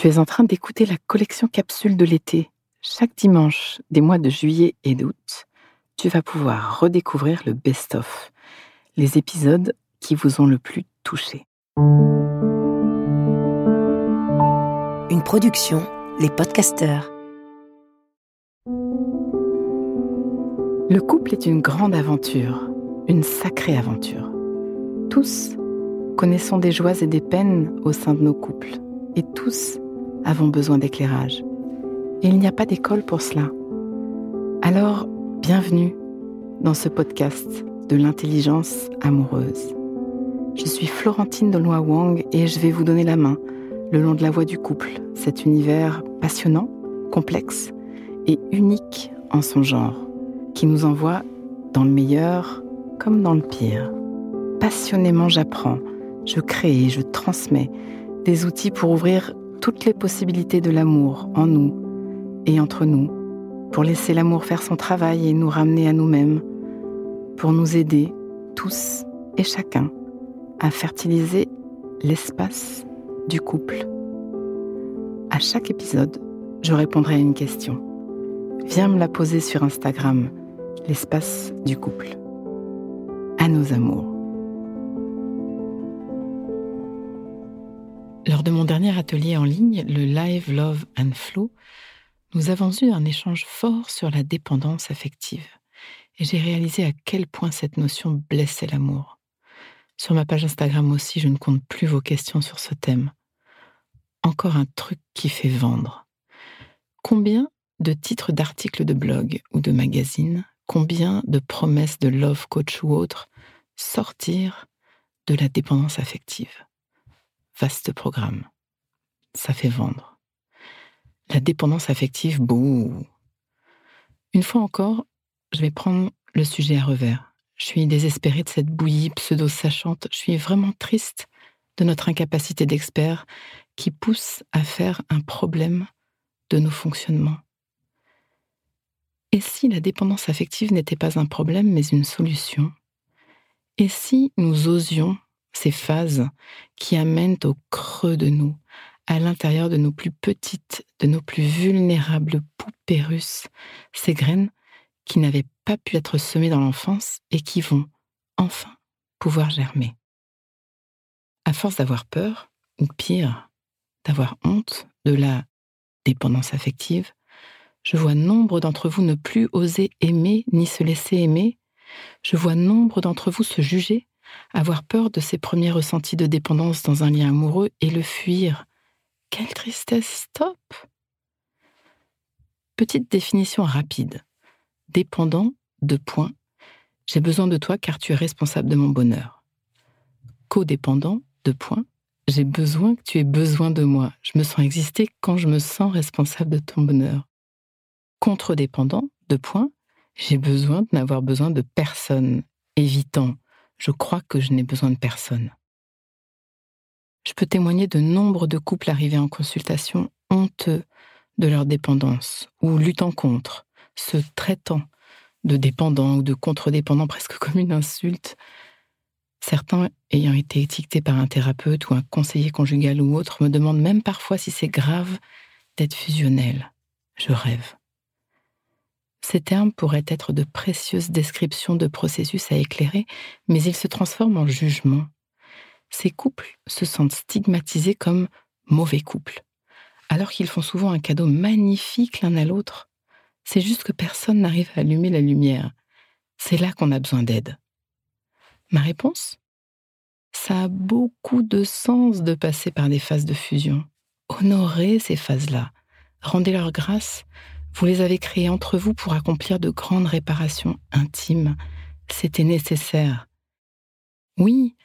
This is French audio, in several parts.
Tu es en train d'écouter la collection capsule de l'été. Chaque dimanche des mois de juillet et d'août, tu vas pouvoir redécouvrir le best-of, les épisodes qui vous ont le plus touché. Une production, les podcasteurs. Le couple est une grande aventure, une sacrée aventure. Tous connaissons des joies et des peines au sein de nos couples, et tous avons besoin d'éclairage. Et il n'y a pas d'école pour cela. Alors, bienvenue dans ce podcast de l'intelligence amoureuse. Je suis Florentine Dolois Wang et je vais vous donner la main le long de la voie du couple, cet univers passionnant, complexe et unique en son genre, qui nous envoie dans le meilleur comme dans le pire. Passionnément j'apprends, je crée et je transmets des outils pour ouvrir toutes les possibilités de l'amour en nous et entre nous, pour laisser l'amour faire son travail et nous ramener à nous-mêmes, pour nous aider, tous et chacun, à fertiliser l'espace du couple. À chaque épisode, je répondrai à une question. Viens me la poser sur Instagram, l'espace du couple. À nos amours. Lors de mon dernier atelier en ligne, le Live Love and Flow, nous avons eu un échange fort sur la dépendance affective. Et j'ai réalisé à quel point cette notion blessait l'amour. Sur ma page Instagram aussi, je ne compte plus vos questions sur ce thème. Encore un truc qui fait vendre. Combien de titres d'articles de blog ou de magazines, combien de promesses de love coach ou autres sortir de la dépendance affective? Vaste programme. Ça fait vendre. La dépendance affective, bouh. Une fois encore, je vais prendre le sujet à revers. Je suis désespérée de cette bouillie pseudo-sachante. Je suis vraiment triste de notre incapacité d'expert qui pousse à faire un problème de nos fonctionnements. Et si la dépendance affective n'était pas un problème mais une solution? Et si nous osions ces phases qui amènent au creux de nous, à l'intérieur de nos plus petites, de nos plus vulnérables poupées russes, ces graines qui n'avaient pas pu être semées dans l'enfance et qui vont enfin pouvoir germer. À force d'avoir peur, ou pire, d'avoir honte de la dépendance affective, je vois nombre d'entre vous ne plus oser aimer ni se laisser aimer. Je vois nombre d'entre vous se juger avoir peur de ses premiers ressentis de dépendance dans un lien amoureux et le fuir. Quelle tristesse, stop Petite définition rapide. Dépendant, de points. J'ai besoin de toi car tu es responsable de mon bonheur. Codépendant, de points. J'ai besoin que tu aies besoin de moi. Je me sens exister quand je me sens responsable de ton bonheur. Contre-dépendant, de points. J'ai besoin de n'avoir besoin de personne. Évitant, je crois que je n'ai besoin de personne. Je peux témoigner de nombre de couples arrivés en consultation honteux de leur dépendance ou luttant contre, se traitant de dépendants ou de contre-dépendants presque comme une insulte, certains ayant été étiquetés par un thérapeute ou un conseiller conjugal ou autre me demandent même parfois si c'est grave d'être fusionnel. Je rêve. Ces termes pourraient être de précieuses descriptions de processus à éclairer, mais ils se transforment en jugement. Ces couples se sentent stigmatisés comme mauvais couples, alors qu'ils font souvent un cadeau magnifique l'un à l'autre. C'est juste que personne n'arrive à allumer la lumière. C'est là qu'on a besoin d'aide. Ma réponse? Ça a beaucoup de sens de passer par des phases de fusion. Honorez ces phases-là. Rendez-leur grâce vous les avez créés entre vous pour accomplir de grandes réparations intimes. C'était nécessaire. Oui,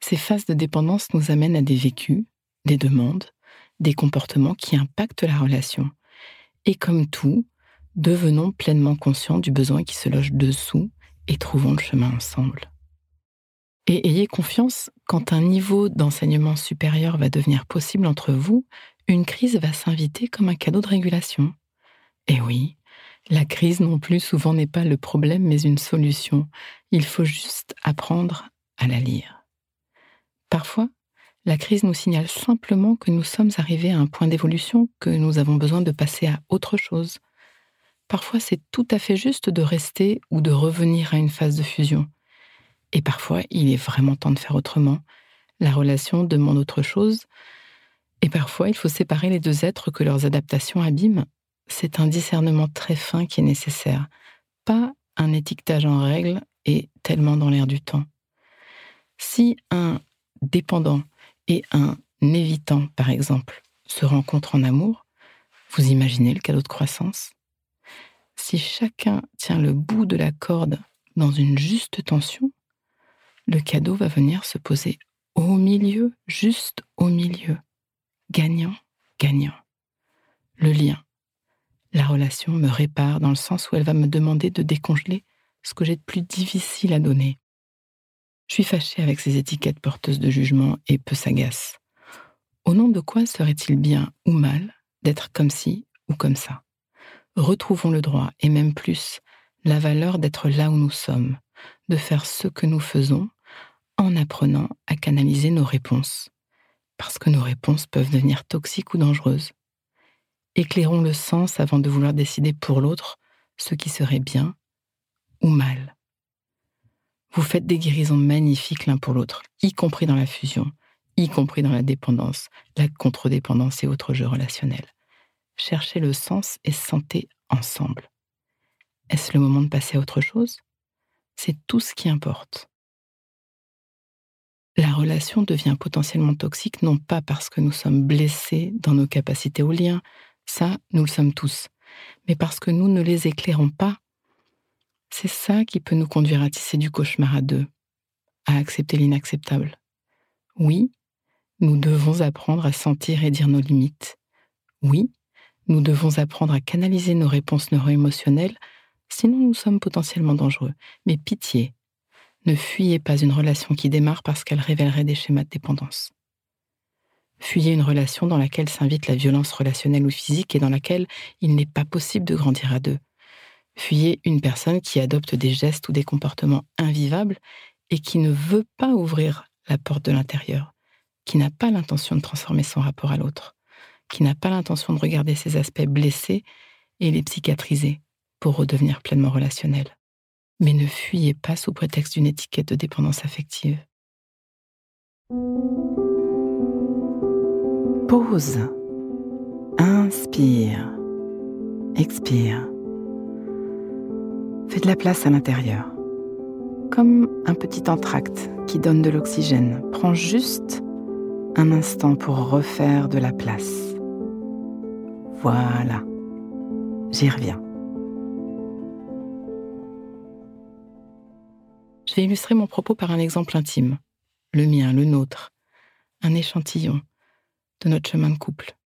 ces phases de dépendance nous amènent à des vécus, des demandes, des comportements qui impactent la relation. Et comme tout, devenons pleinement conscients du besoin qui se loge dessous et trouvons le chemin ensemble. Et ayez confiance, quand un niveau d'enseignement supérieur va devenir possible entre vous, une crise va s'inviter comme un cadeau de régulation. Eh oui, la crise non plus souvent n'est pas le problème mais une solution. Il faut juste apprendre à la lire. Parfois, La crise nous signale simplement que nous sommes arrivés à un point d'évolution, que nous avons besoin de passer à autre chose. Parfois, c'est tout à fait juste de rester ou de revenir à une phase de fusion. Et parfois, il est vraiment temps de faire autrement. La relation demande autre chose. Et parfois, il faut séparer les deux êtres que leurs adaptations abîment. C'est un discernement très fin qui est nécessaire, pas un étiquetage en règle et tellement dans l'air du temps. Si un dépendant et un évitant, par exemple, se rencontrent en amour, vous imaginez le cadeau de croissance Si chacun tient le bout de la corde dans une juste tension, le cadeau va venir se poser au milieu, juste au milieu. Gagnant, gagnant. Le lien. La relation me répare dans le sens où elle va me demander de décongeler ce que j'ai de plus difficile à donner. Je suis fâchée avec ces étiquettes porteuses de jugement et peu sagaces. Au nom de quoi serait-il bien ou mal d'être comme ci ou comme ça? Retrouvons le droit, et même plus, la valeur d'être là où nous sommes, de faire ce que nous faisons, en apprenant à canaliser nos réponses, parce que nos réponses peuvent devenir toxiques ou dangereuses. Éclairons le sens avant de vouloir décider pour l'autre ce qui serait bien ou mal. Vous faites des guérisons magnifiques l'un pour l'autre, y compris dans la fusion, y compris dans la dépendance, la contre-dépendance et autres jeux relationnels. Cherchez le sens et sentez ensemble. Est-ce le moment de passer à autre chose? C'est tout ce qui importe. La relation devient potentiellement toxique non pas parce que nous sommes blessés dans nos capacités au lien, ça, nous le sommes tous, mais parce que nous ne les éclairons pas c'est ça qui peut nous conduire à tisser du cauchemar à deux, à accepter l'inacceptable. Oui, nous devons apprendre à sentir et dire nos limites. Oui, nous devons apprendre à canaliser nos réponses neuro-émotionnelles, sinon nous sommes potentiellement dangereux. Mais pitié, ne fuyez pas une relation qui démarre parce qu'elle révélerait des schémas de dépendance. Fuyez une relation dans laquelle s'invite la violence relationnelle ou physique et dans laquelle il n'est pas possible de grandir à deux. Fuyez une personne qui adopte des gestes ou des comportements invivables et qui ne veut pas ouvrir la porte de l'intérieur, qui n'a pas l'intention de transformer son rapport à l'autre, qui n'a pas l'intention de regarder ses aspects blessés et les psychiatriser pour redevenir pleinement relationnel. Mais ne fuyez pas sous prétexte d'une étiquette de dépendance affective. Pause. Inspire. Expire. Fais de la place à l'intérieur. Comme un petit entracte qui donne de l'oxygène. Prends juste un instant pour refaire de la place. Voilà. J'y reviens. Je vais illustrer mon propos par un exemple intime. Le mien, le nôtre. Un échantillon de notre chemin de couple.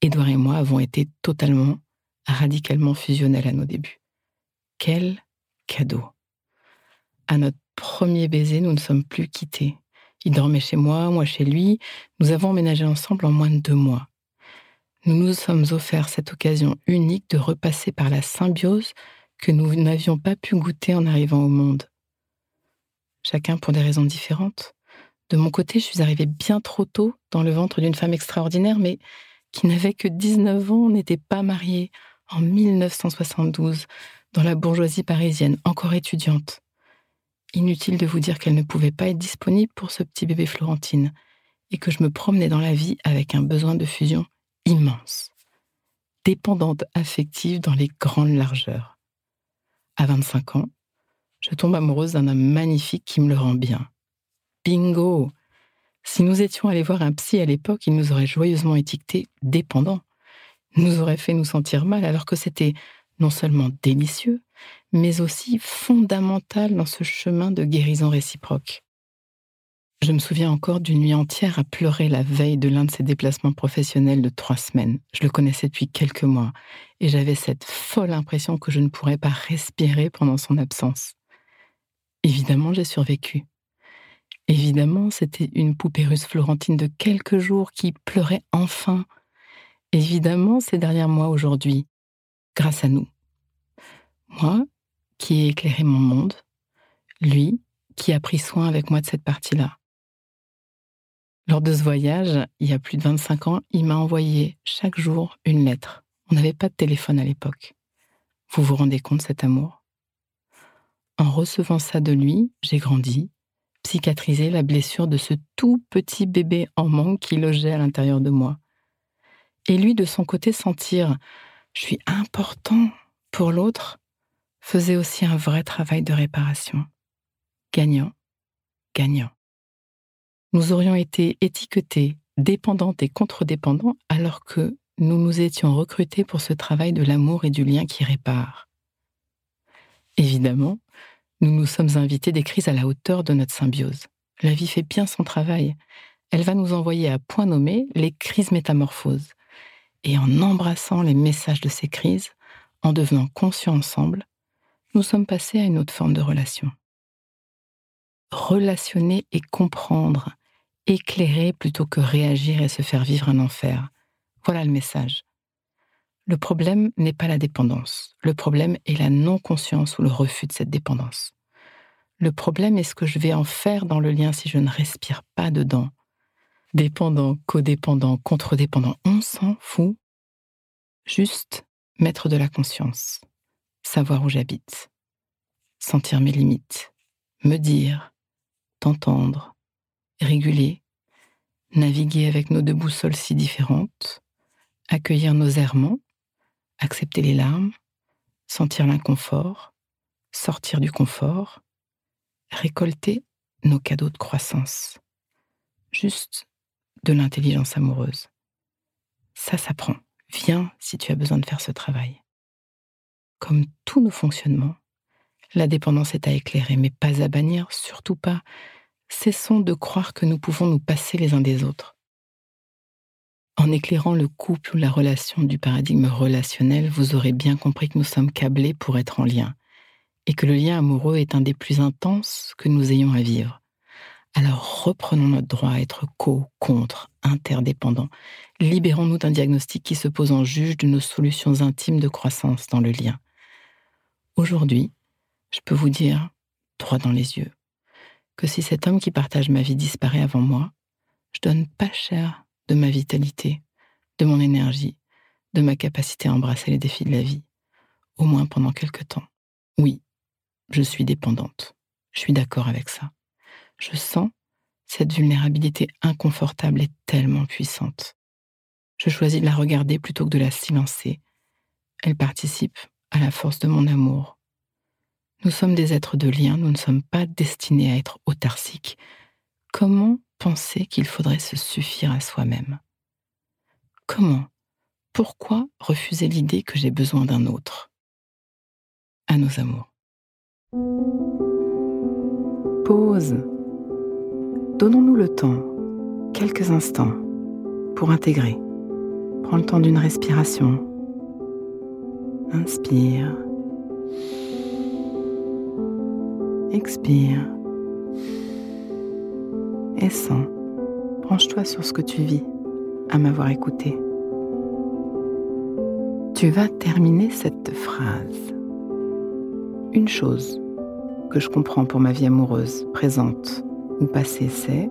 Édouard et moi avons été totalement, radicalement fusionnels à nos débuts. Quel cadeau. À notre premier baiser, nous ne sommes plus quittés. Il dormait chez moi, moi chez lui. Nous avons emménagé ensemble en moins de deux mois. Nous nous sommes offert cette occasion unique de repasser par la symbiose que nous n'avions pas pu goûter en arrivant au monde. Chacun pour des raisons différentes. De mon côté, je suis arrivée bien trop tôt dans le ventre d'une femme extraordinaire, mais qui n'avait que 19 ans, n'était pas mariée, en 1972, dans la bourgeoisie parisienne, encore étudiante. Inutile de vous dire qu'elle ne pouvait pas être disponible pour ce petit bébé Florentine, et que je me promenais dans la vie avec un besoin de fusion immense, dépendante affective dans les grandes largeurs. À 25 ans, je tombe amoureuse d'un homme magnifique qui me le rend bien. Bingo Si nous étions allés voir un psy à l'époque, il nous aurait joyeusement étiqueté dépendants, nous aurait fait nous sentir mal alors que c'était non seulement délicieux, mais aussi fondamental dans ce chemin de guérison réciproque. Je me souviens encore d'une nuit entière à pleurer la veille de l'un de ses déplacements professionnels de trois semaines. Je le connaissais depuis quelques mois et j'avais cette folle impression que je ne pourrais pas respirer pendant son absence. Évidemment, j'ai survécu. Évidemment, c'était une poupée russe florentine de quelques jours qui pleurait enfin. Évidemment, c'est derrière moi aujourd'hui, grâce à nous. Moi, qui ai éclairé mon monde, lui, qui a pris soin avec moi de cette partie-là. Lors de ce voyage, il y a plus de 25 ans, il m'a envoyé chaque jour une lettre. On n'avait pas de téléphone à l'époque. Vous vous rendez compte cet amour? En recevant ça de lui, j'ai grandi, cicatrisé la blessure de ce tout petit bébé en manque qui logeait à l'intérieur de moi. Et lui, de son côté, sentir je suis important pour l'autre, faisait aussi un vrai travail de réparation. Gagnant, gagnant. Nous aurions été étiquetés dépendantes et contre-dépendants alors que nous nous étions recrutés pour ce travail de l'amour et du lien qui répare. Évidemment, nous nous sommes invités des crises à la hauteur de notre symbiose. La vie fait bien son travail. Elle va nous envoyer à point nommé les crises métamorphoses. Et en embrassant les messages de ces crises, en devenant conscients ensemble, nous sommes passés à une autre forme de relation. Relationner et comprendre, éclairer plutôt que réagir et se faire vivre un enfer. Voilà le message. Le problème n'est pas la dépendance. Le problème est la non-conscience ou le refus de cette dépendance. Le problème est ce que je vais en faire dans le lien si je ne respire pas dedans. Dépendant, codépendant, contre-dépendant, on s'en fout. Juste mettre de la conscience, savoir où j'habite, sentir mes limites, me dire, t'entendre, réguler, naviguer avec nos deux boussoles si différentes, accueillir nos errements, accepter les larmes, sentir l'inconfort, sortir du confort, récolter nos cadeaux de croissance. Juste de l'intelligence amoureuse. Ça s'apprend. Viens si tu as besoin de faire ce travail. Comme tous nos fonctionnements, la dépendance est à éclairer, mais pas à bannir, surtout pas. Cessons de croire que nous pouvons nous passer les uns des autres. En éclairant le couple ou la relation du paradigme relationnel, vous aurez bien compris que nous sommes câblés pour être en lien, et que le lien amoureux est un des plus intenses que nous ayons à vivre. Alors reprenons notre droit à être co, contre, interdépendants. Libérons-nous d'un diagnostic qui se pose en juge de nos solutions intimes de croissance dans le lien. Aujourd'hui, je peux vous dire, droit dans les yeux, que si cet homme qui partage ma vie disparaît avant moi, je donne pas cher de ma vitalité, de mon énergie, de ma capacité à embrasser les défis de la vie, au moins pendant quelque temps. Oui, je suis dépendante. Je suis d'accord avec ça. Je sens cette vulnérabilité inconfortable et tellement puissante. Je choisis de la regarder plutôt que de la silencer. Elle participe à la force de mon amour. Nous sommes des êtres de lien, nous ne sommes pas destinés à être autarciques. Comment penser qu'il faudrait se suffire à soi-même Comment? Pourquoi refuser l'idée que j'ai besoin d'un autre? À nos amours. Pause. Donnons-nous le temps, quelques instants, pour intégrer. Prends le temps d'une respiration. Inspire. Expire et sens. Branche-toi sur ce que tu vis à m'avoir écouté. Tu vas terminer cette phrase. Une chose que je comprends pour ma vie amoureuse, présente ou passée, c'est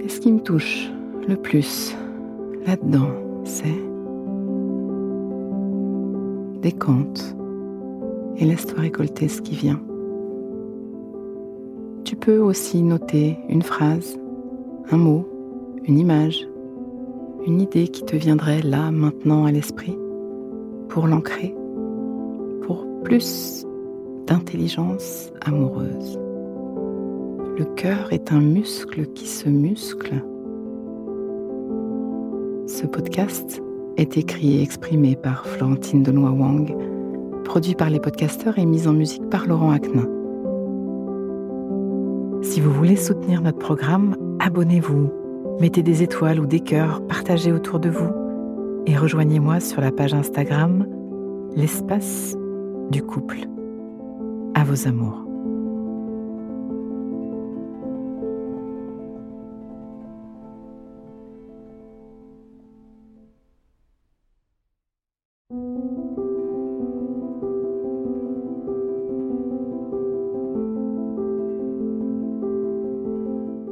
et ce qui me touche le plus là-dedans, c'est décompte et laisse-toi récolter ce qui vient. Peux aussi noter une phrase, un mot, une image, une idée qui te viendrait là, maintenant à l'esprit, pour l'ancrer, pour plus d'intelligence amoureuse. Le cœur est un muscle qui se muscle. Ce podcast est écrit et exprimé par Florentine Denois Wang, produit par les podcasteurs et mis en musique par Laurent Aknin. Si vous voulez soutenir notre programme, abonnez-vous, mettez des étoiles ou des cœurs, partagez autour de vous et rejoignez-moi sur la page Instagram L'espace du couple. À vos amours.